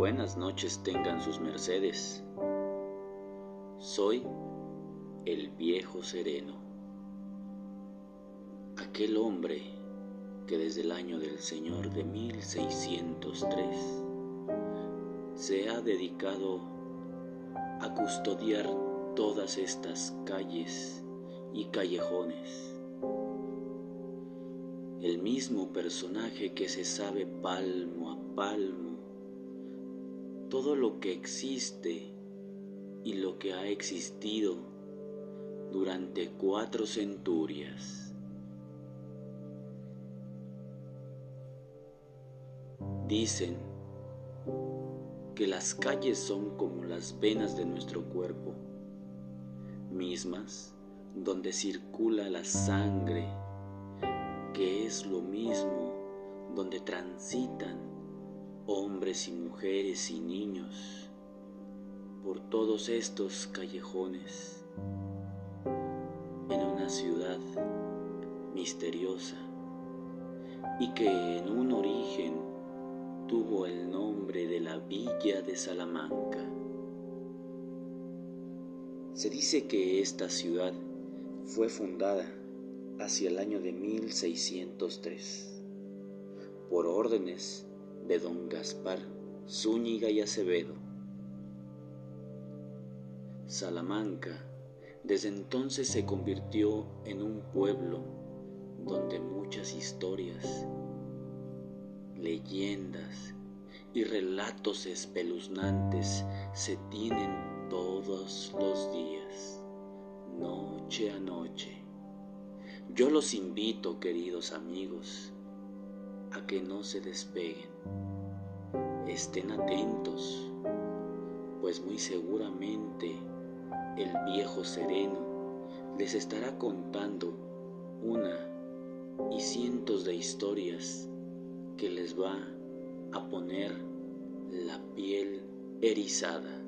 Buenas noches tengan sus mercedes. Soy el viejo sereno, aquel hombre que desde el año del Señor de 1603 se ha dedicado a custodiar todas estas calles y callejones. El mismo personaje que se sabe palmo a palmo todo lo que existe y lo que ha existido durante cuatro centurias. Dicen que las calles son como las venas de nuestro cuerpo, mismas donde circula la sangre, que es lo mismo donde transitan hombres y mujeres y niños, por todos estos callejones, en una ciudad misteriosa y que en un origen tuvo el nombre de la Villa de Salamanca. Se dice que esta ciudad fue fundada hacia el año de 1603 por órdenes de don Gaspar Zúñiga y Acevedo. Salamanca desde entonces se convirtió en un pueblo donde muchas historias, leyendas y relatos espeluznantes se tienen todos los días, noche a noche. Yo los invito, queridos amigos, a que no se despeguen. Estén atentos, pues muy seguramente el viejo sereno les estará contando una y cientos de historias que les va a poner la piel erizada.